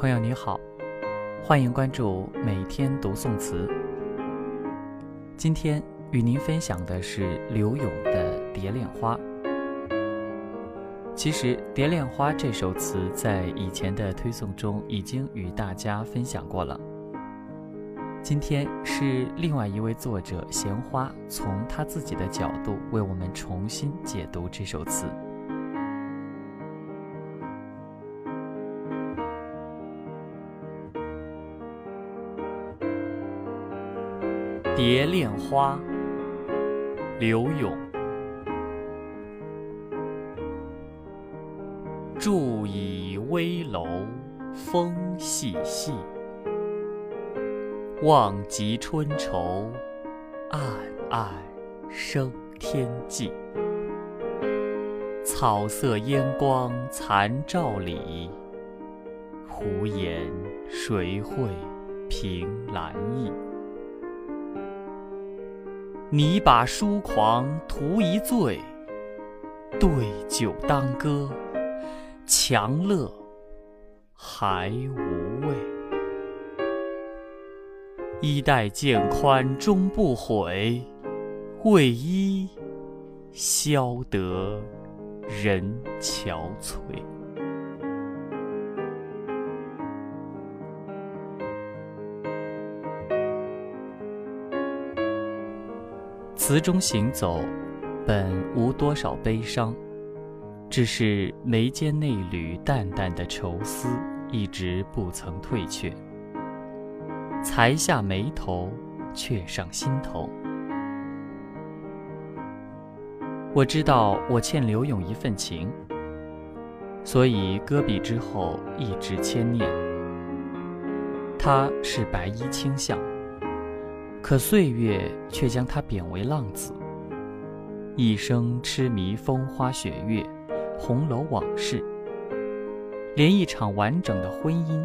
朋友你好，欢迎关注每天读宋词。今天与您分享的是柳永的《蝶恋花》。其实，《蝶恋花》这首词在以前的推送中已经与大家分享过了。今天是另外一位作者闲花从他自己的角度为我们重新解读这首词。《蝶恋花》柳永，伫倚危楼风细细，望极春愁，黯黯生天际。草色烟光残照里，胡言谁会凭栏意？拟把书狂图一醉，对酒当歌，强乐还无味。衣带渐宽终不悔，为伊消得人憔悴。词中行走，本无多少悲伤，只是眉间那缕淡淡的愁思一直不曾退却。才下眉头，却上心头。我知道我欠柳永一份情，所以搁笔之后一直牵念。他是白衣卿相。可岁月却将他贬为浪子，一生痴迷风花雪月、红楼往事，连一场完整的婚姻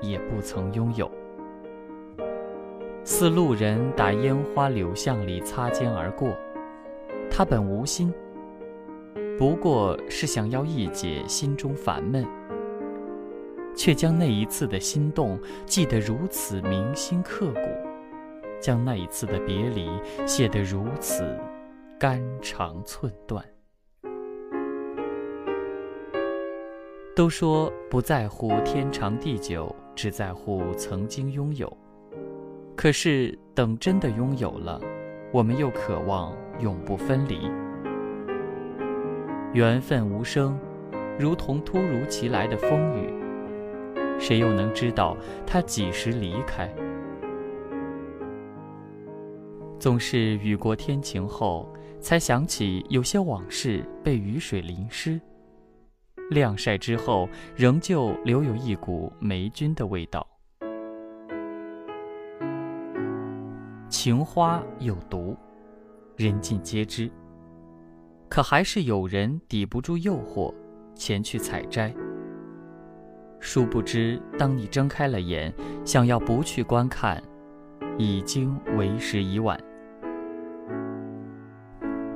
也不曾拥有。似路人打烟花柳巷里擦肩而过，他本无心，不过是想要一解心中烦闷，却将那一次的心动记得如此铭心刻骨。将那一次的别离写得如此肝肠寸断。都说不在乎天长地久，只在乎曾经拥有。可是等真的拥有了，我们又渴望永不分离。缘分无声，如同突如其来的风雨，谁又能知道它几时离开？总是雨过天晴后，才想起有些往事被雨水淋湿，晾晒之后仍旧留有一股霉菌的味道。情花有毒，人尽皆知。可还是有人抵不住诱惑，前去采摘。殊不知，当你睁开了眼，想要不去观看，已经为时已晚。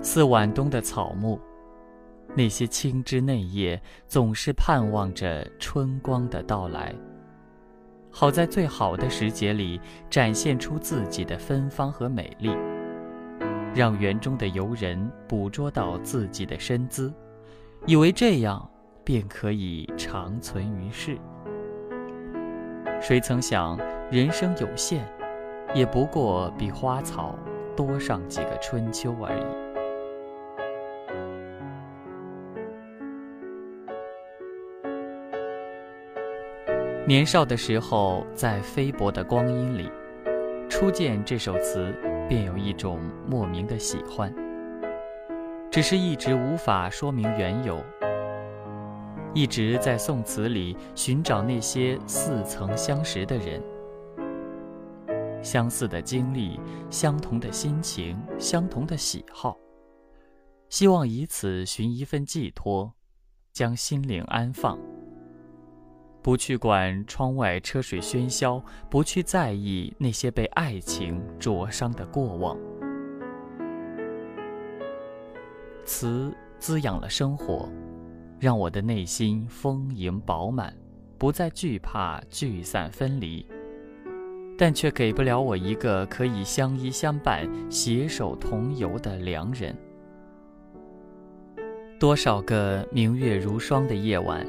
似晚冬的草木，那些青枝嫩叶总是盼望着春光的到来，好在最好的时节里展现出自己的芬芳和美丽，让园中的游人捕捉到自己的身姿，以为这样便可以长存于世。谁曾想，人生有限，也不过比花草多上几个春秋而已。年少的时候，在菲薄的光阴里，初见这首词，便有一种莫名的喜欢。只是一直无法说明缘由，一直在宋词里寻找那些似曾相识的人，相似的经历，相同的心情，相同的喜好，希望以此寻一份寄托，将心灵安放。不去管窗外车水喧嚣，不去在意那些被爱情灼伤的过往。词滋养了生活，让我的内心丰盈饱满，不再惧怕聚散分离，但却给不了我一个可以相依相伴、携手同游的良人。多少个明月如霜的夜晚，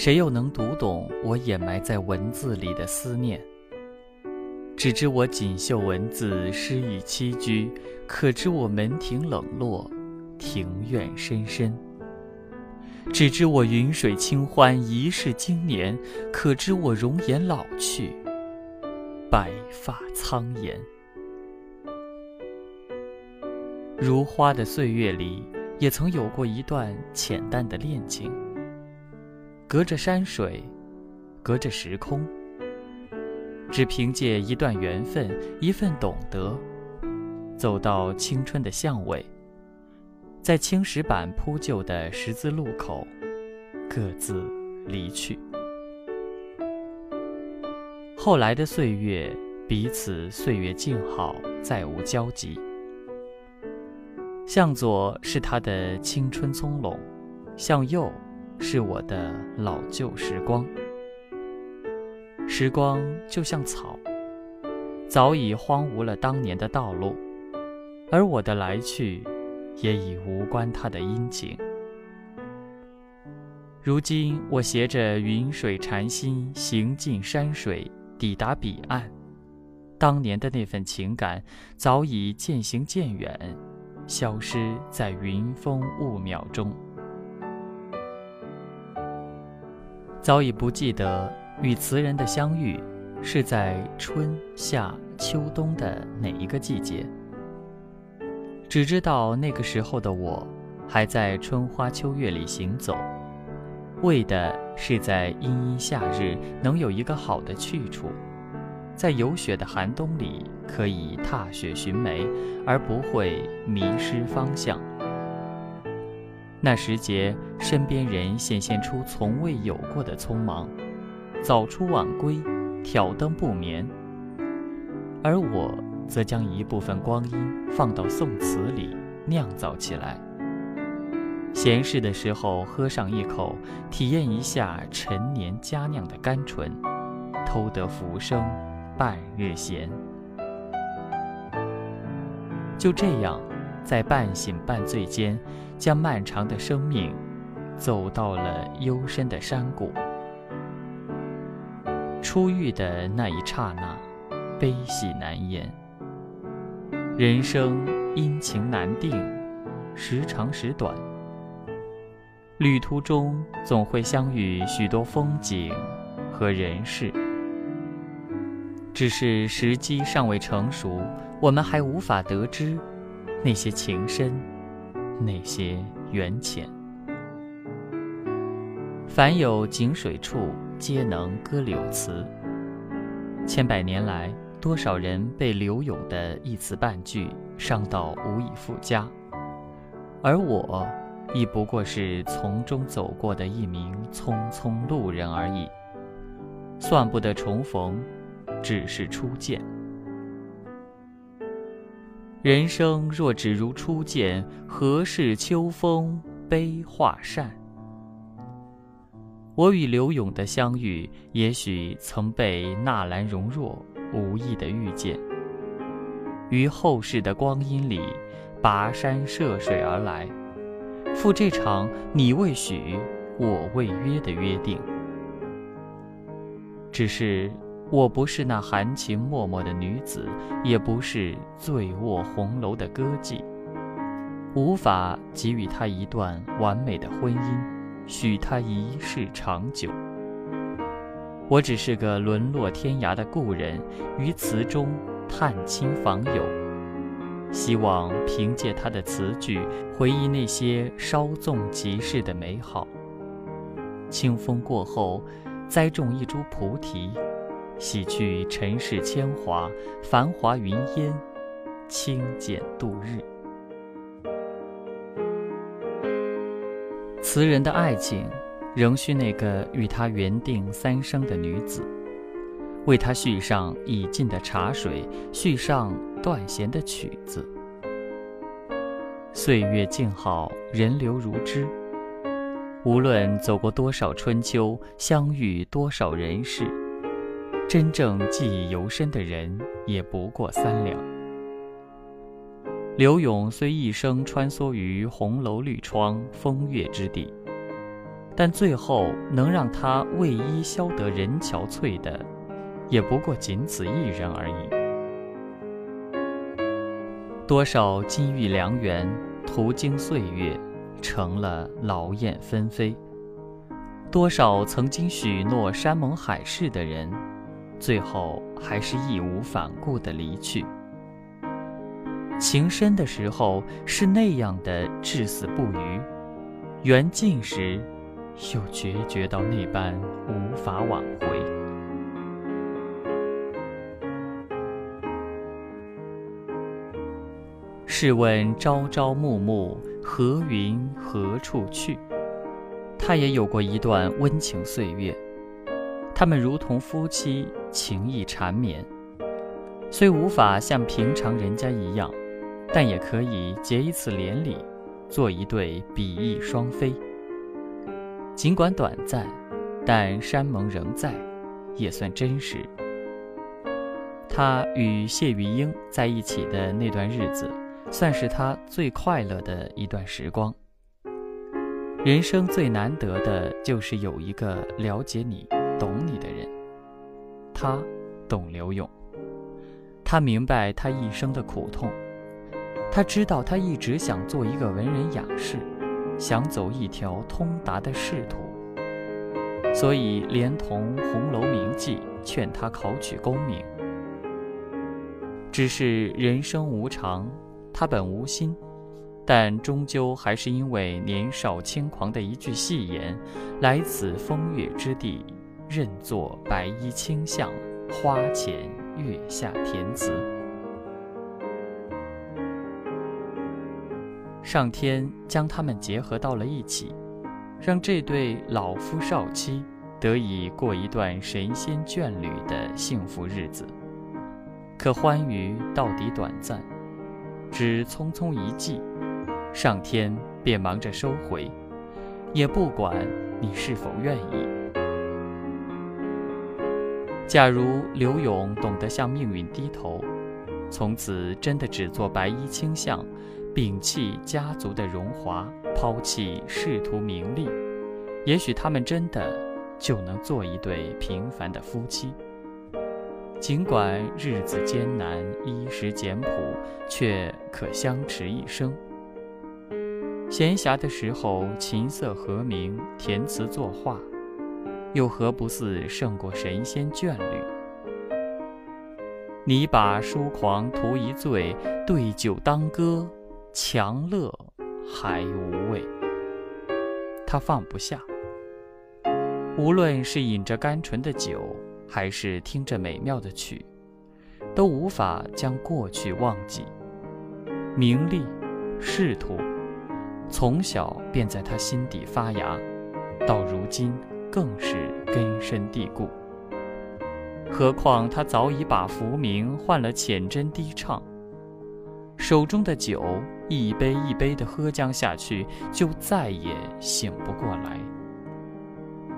谁又能读懂我掩埋在文字里的思念？只知我锦绣文字，诗意栖居；可知我门庭冷落，庭院深深。只知我云水清欢，一世经年；可知我容颜老去，白发苍颜。如花的岁月里。也曾有过一段浅淡的恋情，隔着山水，隔着时空，只凭借一段缘分，一份懂得，走到青春的巷尾，在青石板铺就的十字路口，各自离去。后来的岁月，彼此岁月静好，再无交集。向左是他的青春葱茏，向右是我的老旧时光。时光就像草，早已荒芜了当年的道路，而我的来去也已无关他的殷勤。如今我携着云水禅心，行进山水，抵达彼岸。当年的那份情感，早已渐行渐远。消失在云风雾渺中，早已不记得与词人的相遇是在春夏秋冬的哪一个季节。只知道那个时候的我，还在春花秋月里行走，为的是在阴阴夏日能有一个好的去处。在有雪的寒冬里，可以踏雪寻梅，而不会迷失方向。那时节，身边人显现出从未有过的匆忙，早出晚归，挑灯不眠。而我则将一部分光阴放到宋词里酿造起来。闲适的时候喝上一口，体验一下陈年佳酿的甘醇，偷得浮生。半日闲，就这样，在半醒半醉间，将漫长的生命走到了幽深的山谷。初遇的那一刹那，悲喜难言。人生阴晴难定，时长时短。旅途中总会相遇许多风景和人事。只是时机尚未成熟，我们还无法得知那些情深，那些缘浅。凡有井水处，皆能歌柳词。千百年来，多少人被柳永的一词半句伤到无以复加，而我，亦不过是从中走过的一名匆匆路人而已，算不得重逢。只是初见。人生若只如初见，何事秋风悲画扇？我与刘勇的相遇，也许曾被纳兰容若无意的遇见，于后世的光阴里，跋山涉水而来，赴这场你未许，我未约的约定。只是。我不是那含情脉脉的女子，也不是醉卧红楼的歌妓，无法给予她一段完美的婚姻，许她一世长久。我只是个沦落天涯的故人，于词中探亲访友，希望凭借他的词句，回忆那些稍纵即逝的美好。清风过后，栽种一株菩提。洗去尘世铅华，繁华云烟，清简度日。词人的爱情，仍需那个与他缘定三生的女子，为他续上已尽的茶水，续上断弦的曲子。岁月静好，人流如织。无论走过多少春秋，相遇多少人世，真正记忆犹深的人也不过三两。刘永虽一生穿梭于红楼绿窗、风月之地，但最后能让他为伊消得人憔悴的，也不过仅此一人而已。多少金玉良缘，途经岁月。成了劳燕分飞。多少曾经许诺山盟海誓的人，最后还是义无反顾地离去。情深的时候是那样的至死不渝，缘尽时，又决绝到那般无法挽回。试问朝朝暮暮。何云何处去？他也有过一段温情岁月，他们如同夫妻，情意缠绵。虽无法像平常人家一样，但也可以结一次连理，做一对比翼双飞。尽管短暂，但山盟仍在，也算真实。他与谢玉英在一起的那段日子。算是他最快乐的一段时光。人生最难得的就是有一个了解你、懂你的人。他懂刘勇，他明白他一生的苦痛，他知道他一直想做一个文人雅士，想走一条通达的仕途，所以连同《红楼铭记》劝他考取功名。只是人生无常。他本无心，但终究还是因为年少轻狂的一句戏言：“来此风月之地，任作白衣卿相，花前月下填词。”上天将他们结合到了一起，让这对老夫少妻得以过一段神仙眷侣的幸福日子。可欢愉到底短暂。只匆匆一季，上天便忙着收回，也不管你是否愿意。假如刘勇懂得向命运低头，从此真的只做白衣卿相，摒弃家族的荣华，抛弃仕途名利，也许他们真的就能做一对平凡的夫妻。尽管日子艰难，衣食简朴，却可相持一生。闲暇的时候，琴瑟和鸣，填词作画，又何不似胜过神仙眷侣？你把书狂图一醉，对酒当歌，强乐还无味。他放不下，无论是饮着甘醇的酒。还是听着美妙的曲，都无法将过去忘记。名利、仕途，从小便在他心底发芽，到如今更是根深蒂固。何况他早已把浮名换了浅斟低唱，手中的酒一杯一杯的喝将下去，就再也醒不过来。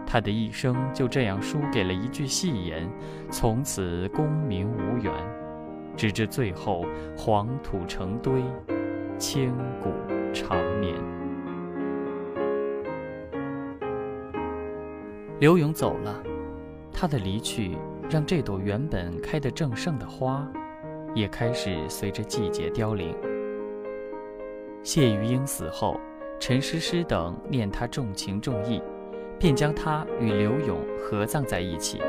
他的一生就这样输给了一句戏言，从此功名无缘，直至最后黄土成堆，千古长眠。刘勇走了，他的离去让这朵原本开得正盛的花，也开始随着季节凋零。谢玉英死后，陈诗诗等念他重情重义。便将他与刘勇合葬在一起。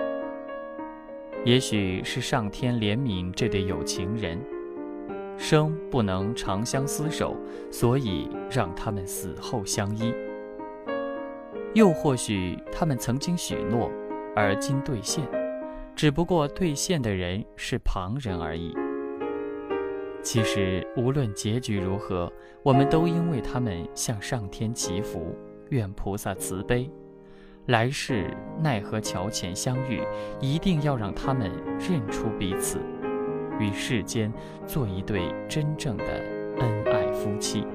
也许是上天怜悯这对有情人，生不能长相厮守，所以让他们死后相依。又或许他们曾经许诺，而今兑现，只不过兑现的人是旁人而已。其实无论结局如何，我们都应为他们向上天祈福，愿菩萨慈悲。来世奈何桥前相遇，一定要让他们认出彼此，与世间做一对真正的恩爱夫妻。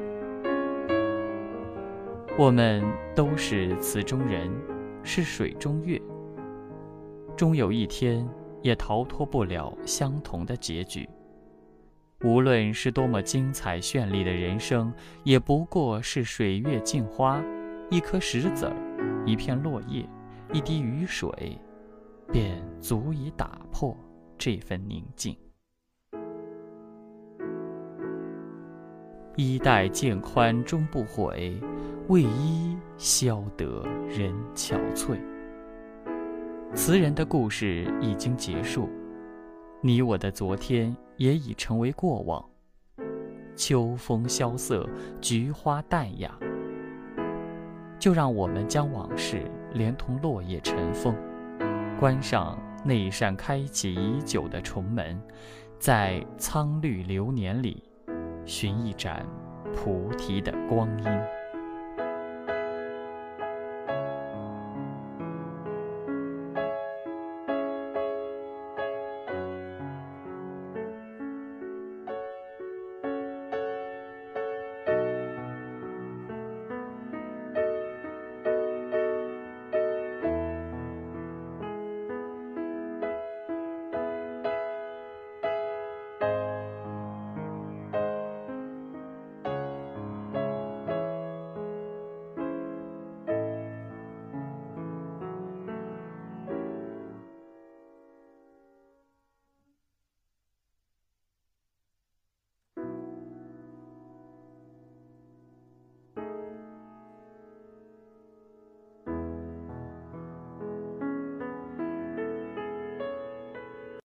我们都是词中人，是水中月，终有一天也逃脱不了相同的结局。无论是多么精彩绚丽的人生，也不过是水月镜花，一颗石子儿，一片落叶，一滴雨水，便足以打破这份宁静。衣带渐宽终不悔，为伊消得人憔悴。词人的故事已经结束，你我的昨天也已成为过往。秋风萧瑟，菊花淡雅，就让我们将往事连同落叶尘封，关上那一扇开启已久的重门，在苍绿流年里。寻一盏菩提的光阴。